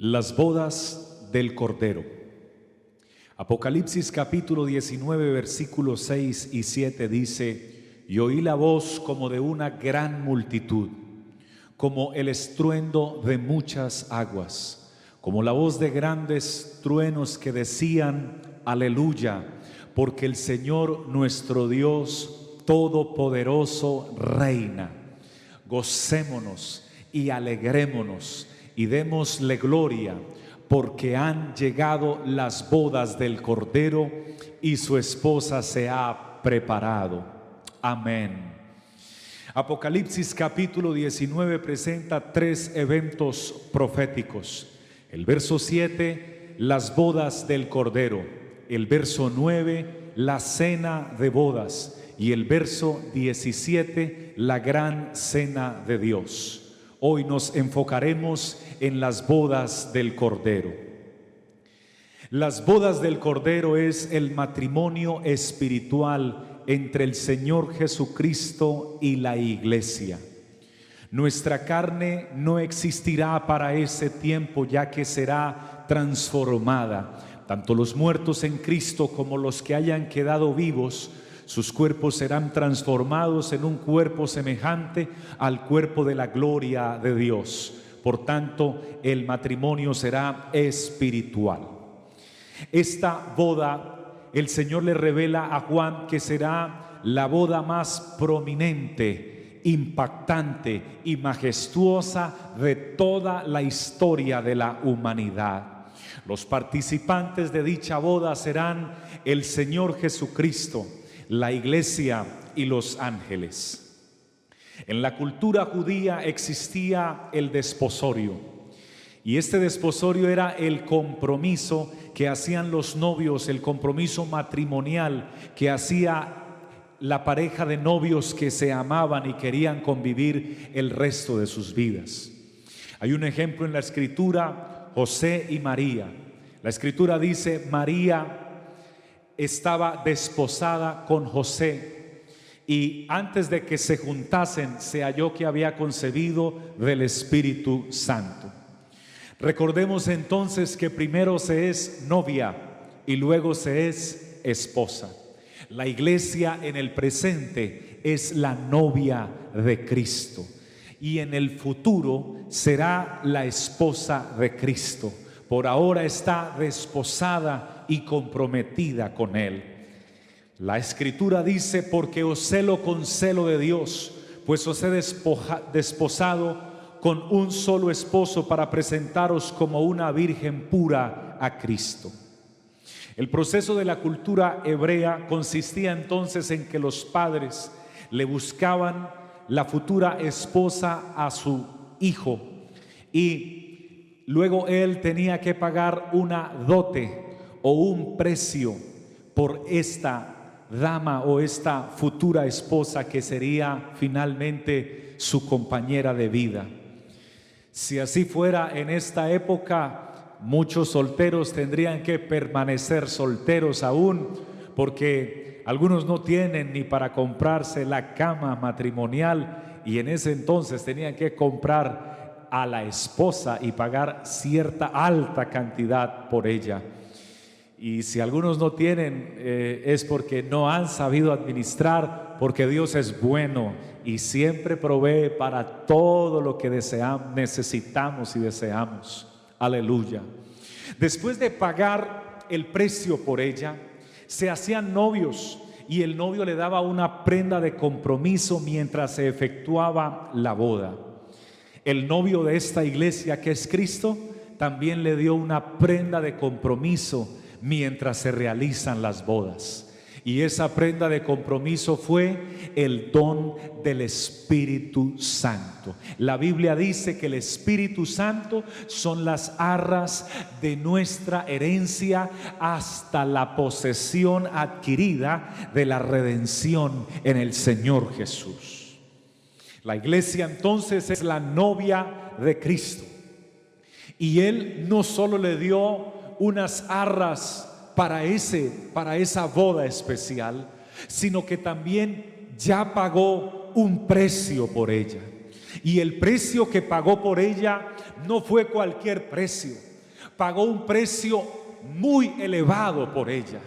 Las bodas del Cordero. Apocalipsis capítulo 19 versículos 6 y 7 dice, y oí la voz como de una gran multitud, como el estruendo de muchas aguas, como la voz de grandes truenos que decían, aleluya, porque el Señor nuestro Dios Todopoderoso reina. Gocémonos y alegrémonos y démosle gloria, porque han llegado las bodas del Cordero y su esposa se ha preparado. Amén. Apocalipsis capítulo 19 presenta tres eventos proféticos. El verso 7, las bodas del Cordero. El verso 9, la cena de bodas. Y el verso 17, la gran cena de Dios. Hoy nos enfocaremos en las bodas del Cordero. Las bodas del Cordero es el matrimonio espiritual entre el Señor Jesucristo y la iglesia. Nuestra carne no existirá para ese tiempo ya que será transformada. Tanto los muertos en Cristo como los que hayan quedado vivos sus cuerpos serán transformados en un cuerpo semejante al cuerpo de la gloria de Dios. Por tanto, el matrimonio será espiritual. Esta boda, el Señor le revela a Juan que será la boda más prominente, impactante y majestuosa de toda la historia de la humanidad. Los participantes de dicha boda serán el Señor Jesucristo, la iglesia y los ángeles. En la cultura judía existía el desposorio. Y este desposorio era el compromiso que hacían los novios, el compromiso matrimonial que hacía la pareja de novios que se amaban y querían convivir el resto de sus vidas. Hay un ejemplo en la escritura, José y María. La escritura dice, María estaba desposada con José y antes de que se juntasen se halló que había concebido del Espíritu Santo. Recordemos entonces que primero se es novia y luego se es esposa. La iglesia en el presente es la novia de Cristo y en el futuro será la esposa de Cristo. Por ahora está desposada y comprometida con Él. La escritura dice, porque os celo con celo de Dios, pues os he desposado con un solo esposo para presentaros como una virgen pura a Cristo. El proceso de la cultura hebrea consistía entonces en que los padres le buscaban la futura esposa a su hijo y luego él tenía que pagar una dote o un precio por esta dama o esta futura esposa que sería finalmente su compañera de vida. Si así fuera en esta época, muchos solteros tendrían que permanecer solteros aún porque algunos no tienen ni para comprarse la cama matrimonial y en ese entonces tenían que comprar a la esposa y pagar cierta alta cantidad por ella. Y si algunos no tienen, eh, es porque no han sabido administrar, porque Dios es bueno y siempre provee para todo lo que deseamos, necesitamos y deseamos. Aleluya. Después de pagar el precio por ella, se hacían novios y el novio le daba una prenda de compromiso mientras se efectuaba la boda. El novio de esta iglesia, que es Cristo, también le dio una prenda de compromiso mientras se realizan las bodas. Y esa prenda de compromiso fue el don del Espíritu Santo. La Biblia dice que el Espíritu Santo son las arras de nuestra herencia hasta la posesión adquirida de la redención en el Señor Jesús. La iglesia entonces es la novia de Cristo. Y Él no solo le dio unas arras para, ese, para esa boda especial, sino que también ya pagó un precio por ella. Y el precio que pagó por ella no fue cualquier precio, pagó un precio muy elevado por ella.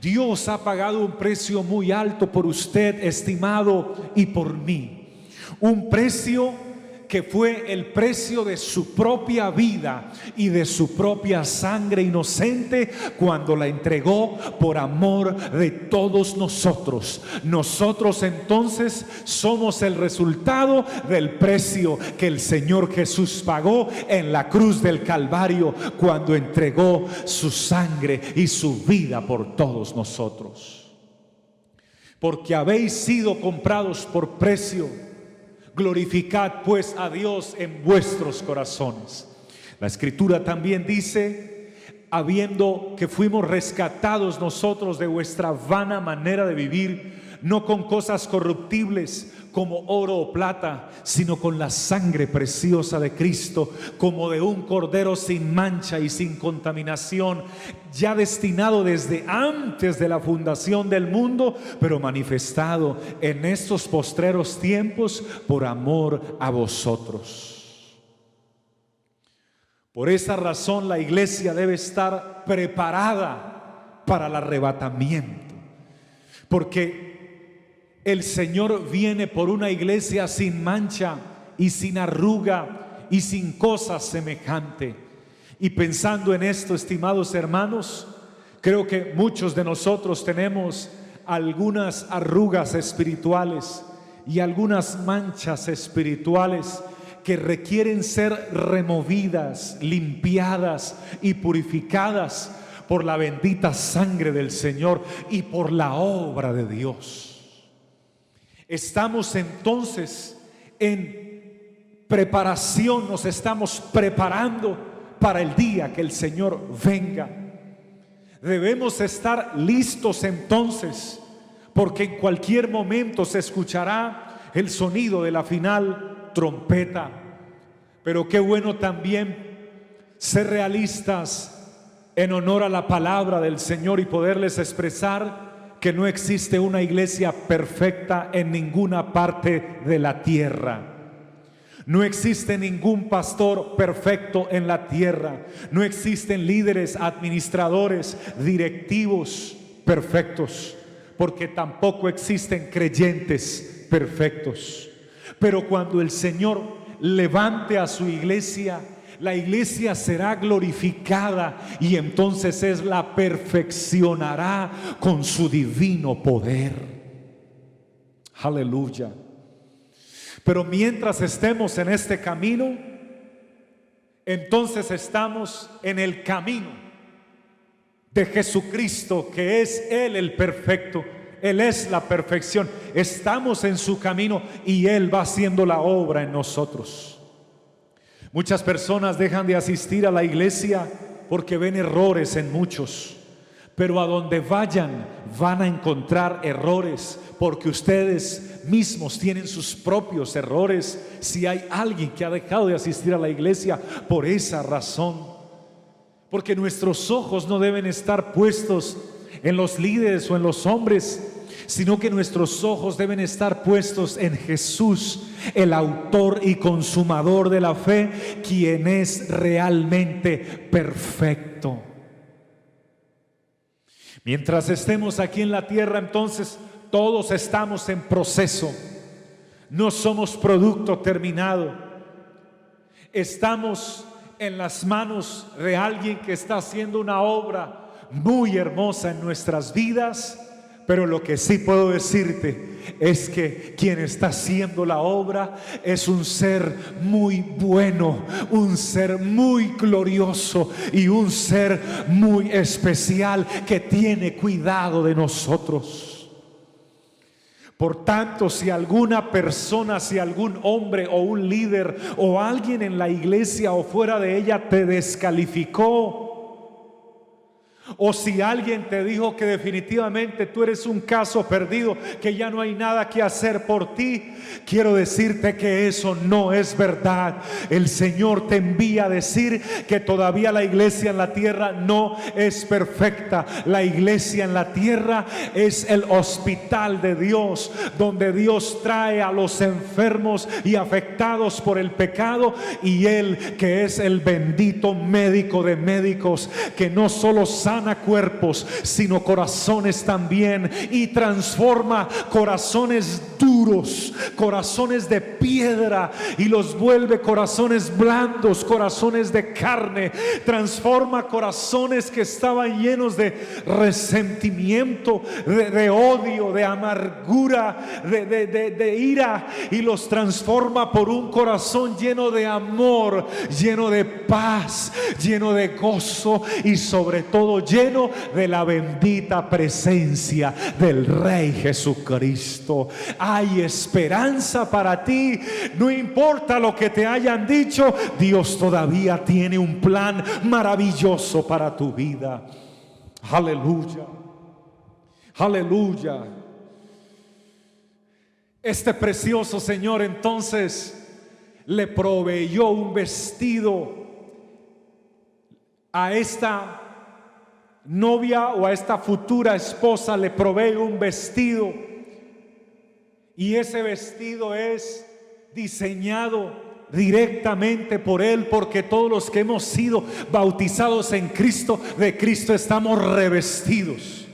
Dios ha pagado un precio muy alto por usted, estimado, y por mí. Un precio que fue el precio de su propia vida y de su propia sangre inocente cuando la entregó por amor de todos nosotros. Nosotros entonces somos el resultado del precio que el Señor Jesús pagó en la cruz del Calvario cuando entregó su sangre y su vida por todos nosotros. Porque habéis sido comprados por precio Glorificad pues a Dios en vuestros corazones. La escritura también dice, habiendo que fuimos rescatados nosotros de vuestra vana manera de vivir, no con cosas corruptibles como oro o plata, sino con la sangre preciosa de Cristo, como de un cordero sin mancha y sin contaminación, ya destinado desde antes de la fundación del mundo, pero manifestado en estos postreros tiempos por amor a vosotros. Por esa razón la iglesia debe estar preparada para el arrebatamiento, porque el Señor viene por una iglesia sin mancha y sin arruga y sin cosa semejante. Y pensando en esto, estimados hermanos, creo que muchos de nosotros tenemos algunas arrugas espirituales y algunas manchas espirituales que requieren ser removidas, limpiadas y purificadas por la bendita sangre del Señor y por la obra de Dios. Estamos entonces en preparación, nos estamos preparando para el día que el Señor venga. Debemos estar listos entonces, porque en cualquier momento se escuchará el sonido de la final trompeta. Pero qué bueno también ser realistas en honor a la palabra del Señor y poderles expresar que no existe una iglesia perfecta en ninguna parte de la tierra. No existe ningún pastor perfecto en la tierra. No existen líderes, administradores, directivos perfectos. Porque tampoco existen creyentes perfectos. Pero cuando el Señor levante a su iglesia, la iglesia será glorificada y entonces es la perfeccionará con su divino poder. Aleluya. Pero mientras estemos en este camino, entonces estamos en el camino de Jesucristo, que es Él el perfecto. Él es la perfección. Estamos en su camino y Él va haciendo la obra en nosotros. Muchas personas dejan de asistir a la iglesia porque ven errores en muchos. Pero a donde vayan van a encontrar errores porque ustedes mismos tienen sus propios errores. Si hay alguien que ha dejado de asistir a la iglesia por esa razón. Porque nuestros ojos no deben estar puestos en los líderes o en los hombres, sino que nuestros ojos deben estar puestos en Jesús, el autor y consumador de la fe, quien es realmente perfecto. Mientras estemos aquí en la tierra, entonces todos estamos en proceso. No somos producto terminado. Estamos en las manos de alguien que está haciendo una obra muy hermosa en nuestras vidas Pero lo que sí puedo decirte es que quien está haciendo la obra es un ser muy bueno, un ser muy glorioso y un ser muy especial que tiene cuidado de nosotros. Por tanto, si alguna persona, si algún hombre o un líder o alguien en la iglesia o fuera de ella te descalificó, o si alguien te dijo que definitivamente tú eres un caso perdido, que ya no hay nada que hacer por ti, quiero decirte que eso no es verdad. El Señor te envía a decir que todavía la iglesia en la tierra no es perfecta. La iglesia en la tierra es el hospital de Dios, donde Dios trae a los enfermos y afectados por el pecado y Él que es el bendito médico de médicos, que no solo sana, cuerpos, sino corazones también. Y transforma corazones duros, corazones de piedra, y los vuelve corazones blandos, corazones de carne. Transforma corazones que estaban llenos de resentimiento, de, odio, de amargura, de, de ira, y los transforma por un corazón lleno de amor, lleno de paz, lleno de gozo y sobre todo lleno de la bendita presencia del Rey Jesucristo. Hay esperanza para ti. No importa lo que te hayan dicho, Dios todavía tiene un plan maravilloso para tu vida. Aleluya. Aleluya. Este precioso Señor entonces le proveyó un vestido a esta novia o a esta futura esposa le provee un vestido y ese vestido es diseñado directamente por Él, porque todos los que hemos sido bautizados en Cristo, de Cristo estamos revestidos.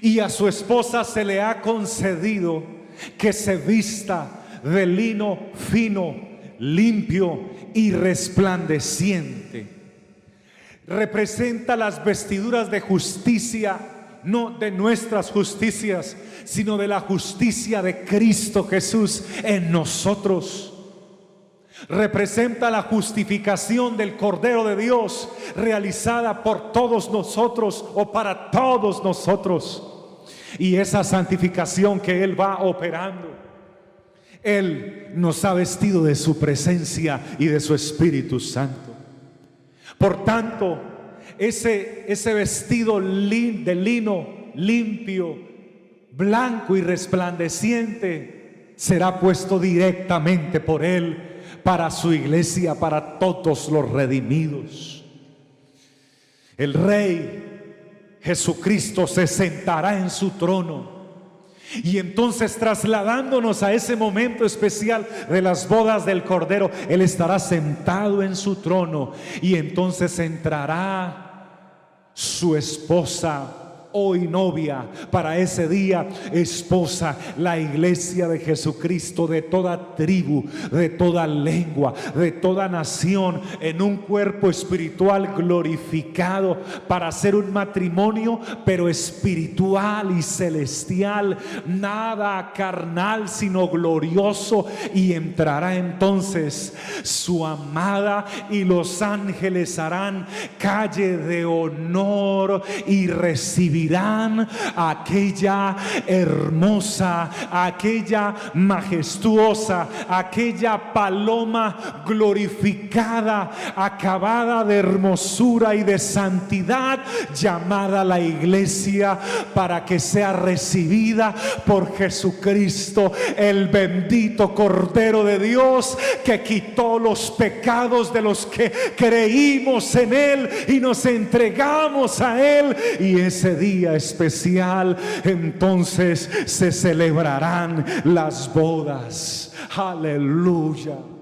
Y a su esposa se le ha concedido que se vista de lino fino, limpio y resplandeciente representa las vestiduras de justicia, no de nuestras justicias, sino de la justicia de Cristo Jesús en nosotros. Representa la justificación del Cordero de Dios realizada por todos nosotros o para todos nosotros. Y esa santificación que Él va operando. Él nos ha vestido de su presencia y de su Espíritu Santo. Por tanto, ese, ese vestido de lino limpio, blanco y resplandeciente será puesto directamente por Él para su iglesia, para todos los redimidos. El Rey Jesucristo se sentará en su trono y entonces trasladándonos a ese momento especial de las bodas del Cordero, Él estará sentado en su trono y entonces entrará su esposa hoy novia, para ese día esposa, la iglesia de Jesucristo de toda tribu, de toda lengua, de toda nación, en un cuerpo espiritual glorificado para hacer un matrimonio, pero espiritual y celestial, nada carnal, sino glorioso. Y entrará entonces su amada y los ángeles harán calle de honor y recibirán aquella hermosa, aquella majestuosa, aquella paloma glorificada, acabada de hermosura y de santidad, llamada la iglesia para que sea recibida por Jesucristo, el bendito Cordero de Dios que quitó los pecados de los que creímos en Él y nos entregamos a Él. Y ese día especial, entonces se celebrarán las bodas. Aleluya.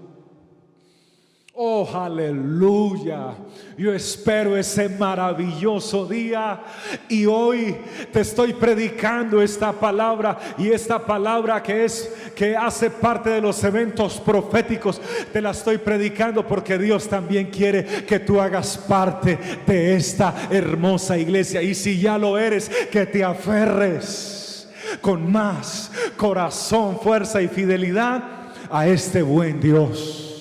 Oh, aleluya. Yo espero ese maravilloso día y hoy te estoy predicando esta palabra y esta palabra que es que hace parte de los eventos proféticos, te la estoy predicando porque Dios también quiere que tú hagas parte de esta hermosa iglesia y si ya lo eres, que te aferres con más corazón, fuerza y fidelidad a este buen Dios.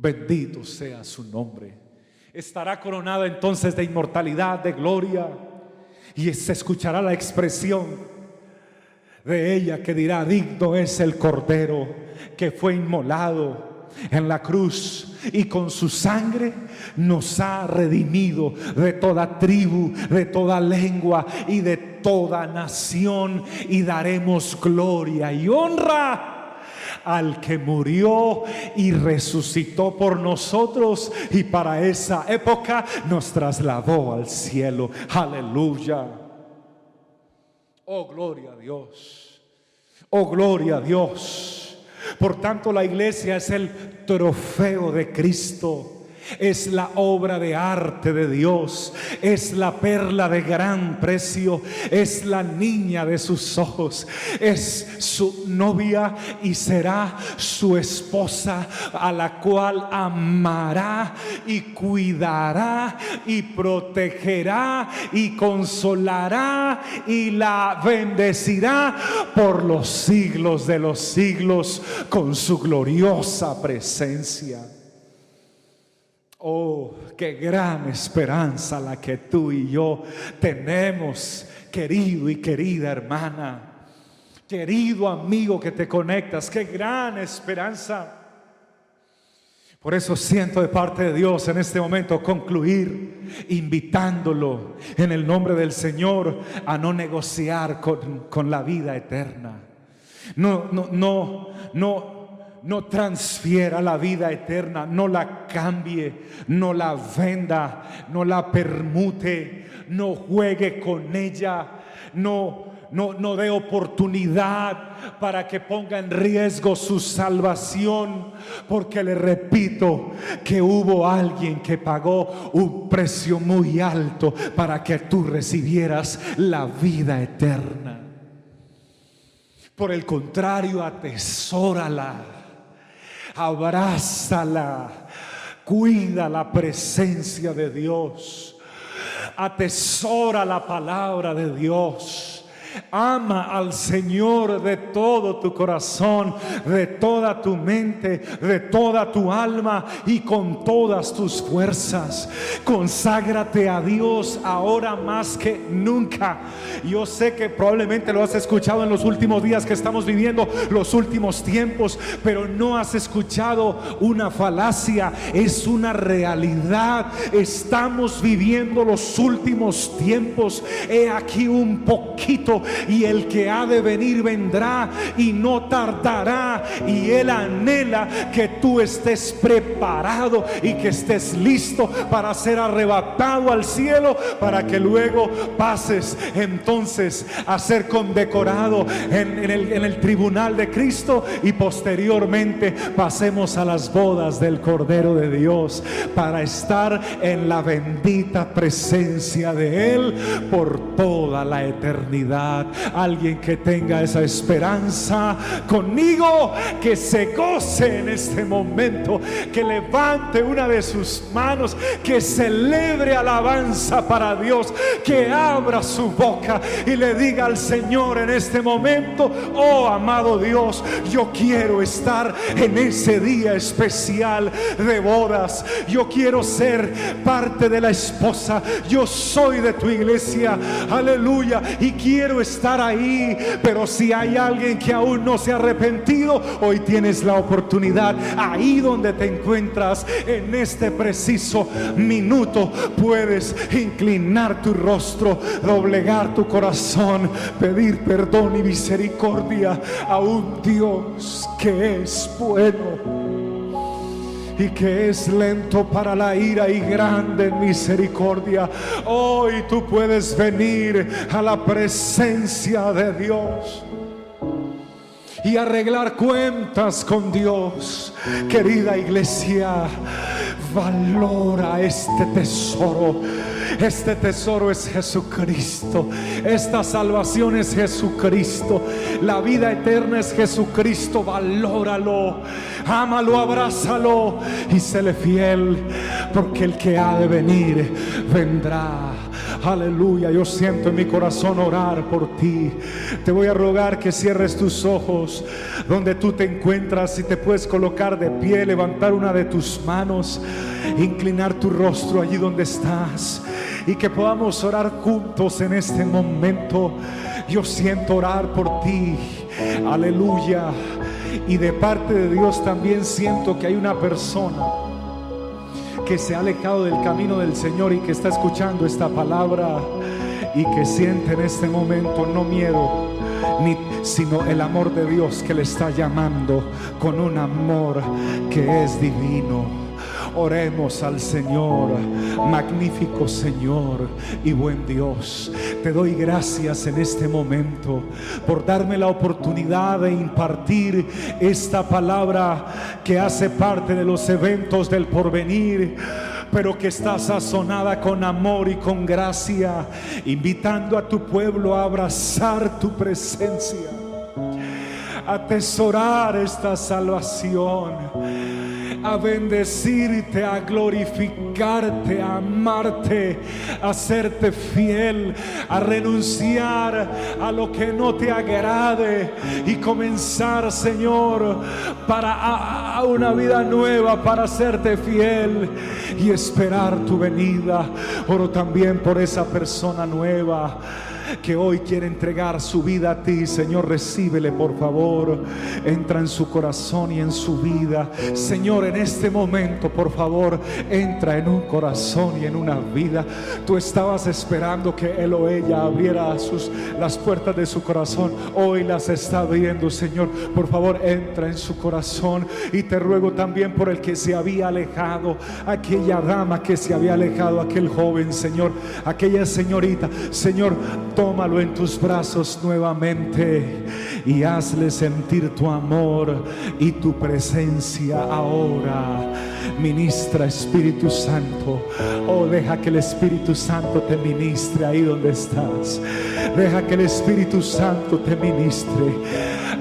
Bendito sea su nombre. Estará coronada entonces de inmortalidad, de gloria, y se escuchará la expresión de ella que dirá, digno es el Cordero que fue inmolado en la cruz y con su sangre nos ha redimido de toda tribu, de toda lengua y de toda nación y daremos gloria y honra al que murió y resucitó por nosotros y para esa época nos trasladó al cielo. Aleluya. Oh, gloria a Dios. Oh, gloria a Dios. Por tanto, la iglesia es el trofeo de Cristo es la obra de arte de Dios, es la perla de gran precio, es la niña de sus ojos, es su novia y será su esposa a la cual amará y cuidará y protegerá y consolará y la bendecirá por los siglos de los siglos con su gloriosa presencia. Oh, qué gran esperanza la que tú y yo tenemos, querido y querida hermana, querido amigo que te conectas, qué gran esperanza. Por eso siento de parte de Dios en este momento concluir invitándolo en el nombre del Señor a no negociar con, con la vida eterna. No, no, no, no no transfiera la vida eterna, no la cambie, no la venda, no la permute, no juegue con ella, no no, no dé oportunidad para que ponga en riesgo su salvación, porque le repito que hubo alguien que pagó un precio muy alto para que tú recibieras la vida eterna. Por el contrario, atesórala abrázala, cuida la presencia de Dios, atesora la palabra de Dios. Ama al Señor de todo tu corazón, de toda tu mente, de toda tu alma y con todas tus fuerzas. Conságrate a Dios ahora más que nunca. Yo sé que probablemente lo has escuchado en los últimos días que estamos viviendo, los últimos tiempos, pero no has escuchado una falacia, es una realidad. Estamos viviendo los últimos tiempos. He aquí un poquito y el que ha de venir vendrá y no tardará y él anhela que tú estés preparado y que estés listo para ser arrebatado al cielo para que luego pases entonces a ser condecorado en, el, tribunal de Cristo y posteriormente pasemos a las bodas del Cordero de Dios para estar en la bendita presencia de Él por toda la eternidad. Alguien que tenga esa esperanza conmigo, que se goce en este momento, que levante una de sus manos, que celebre alabanza para Dios, que abra su boca y le diga al Señor en este momento, oh amado Dios, yo quiero estar en ese día especial de bodas. Yo quiero ser parte de la esposa. Yo soy de tu iglesia. Aleluya. Y quiero estar ahí, pero si hay alguien que aún no se ha arrepentido, hoy tienes la oportunidad, ahí donde te encuentras, en este preciso minuto, puedes inclinar tu rostro, doblegar tu corazón, pedir perdón y misericordia a un Dios que es bueno y que es lento para la ira y grande en misericordia. Hoy tú puedes venir a la presencia de Dios y arreglar cuentas con Dios. Querida iglesia, valora este tesoro. Este tesoro es Jesucristo. Esta salvación es Jesucristo. La vida eterna es Jesucristo. Valóralo. Ámalo, abrázalo y séle fiel. Porque el que ha de venir vendrá. Aleluya, yo siento en mi corazón orar por ti. Te voy a rogar que cierres tus ojos donde tú te encuentras y te puedes colocar de pie, levantar una de tus manos, inclinar tu rostro allí donde estás y que podamos orar juntos en este momento. Yo siento orar por ti. Aleluya. Y de parte de Dios también siento que hay una persona que se ha alejado del camino del Señor y que está escuchando esta palabra y que siente en este momento no miedo, ni, sino el amor de Dios que le está llamando con un amor que es divino. Oremos al Señor, magnífico Señor y buen Dios. Te doy gracias en este momento por darme la oportunidad de impartir esta palabra que hace parte de los eventos del porvenir pero que está sazonada con amor y con gracia, invitando a tu pueblo a abrazar tu presencia, a atesorar esta salvación a bendecirte, a glorificarte, a amarte, a serte fiel, a renunciar a lo que no te agrade y comenzar, Señor, para una vida nueva, para serte fiel y esperar tu venida. Oro también por esa persona nueva que hoy quiere entregar su vida a ti, Señor, recíbele por favor. Entra en su corazón y en su vida. Señor, en este momento, por favor, entra en un corazón y en una vida. Tú estabas esperando que él o ella abriera las puertas de su corazón. Hoy las está abriendo, Señor. Por favor, entra en su corazón. Y te ruego también por el que se había alejado, aquella dama que se había alejado, aquel joven, Señor, aquella señorita. Señor, tómalo en tus brazos nuevamente y hazle sentir tu amor y tu presencia ahora. Ministra Espíritu Santo. Oh, deja que el Espíritu Santo te ministre ahí donde estás. Deja que el Espíritu Santo te ministre.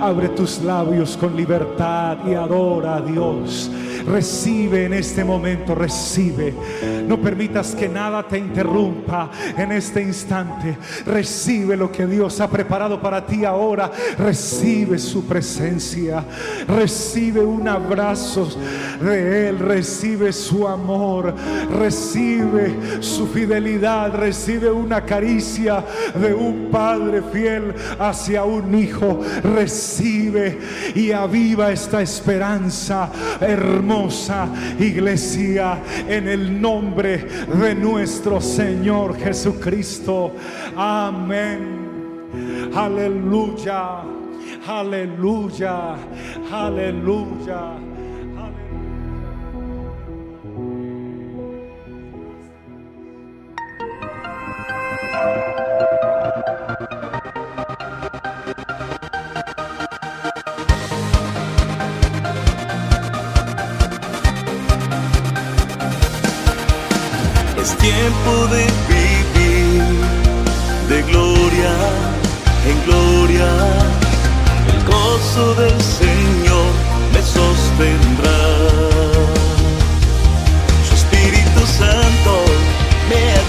Abre tus labios con libertad y adora a Dios. Recibe en este momento, recibe. No permitas que nada te interrumpa en este instante. Recibe lo que Dios ha preparado para ti ahora. Recibe su presencia. Recibe un abrazo de Él. Recibe su amor. Recibe su fidelidad. Recibe una caricia de un Padre fiel hacia un Hijo. Recibe y aviva esta esperanza hermosa iglesia en el nombre de nuestro Señor Jesucristo. Amén. Aleluya. Aleluya. Aleluya. tiempo de vivir de gloria en gloria. El gozo del Señor me sostendrá. Su Espíritu Santo me ha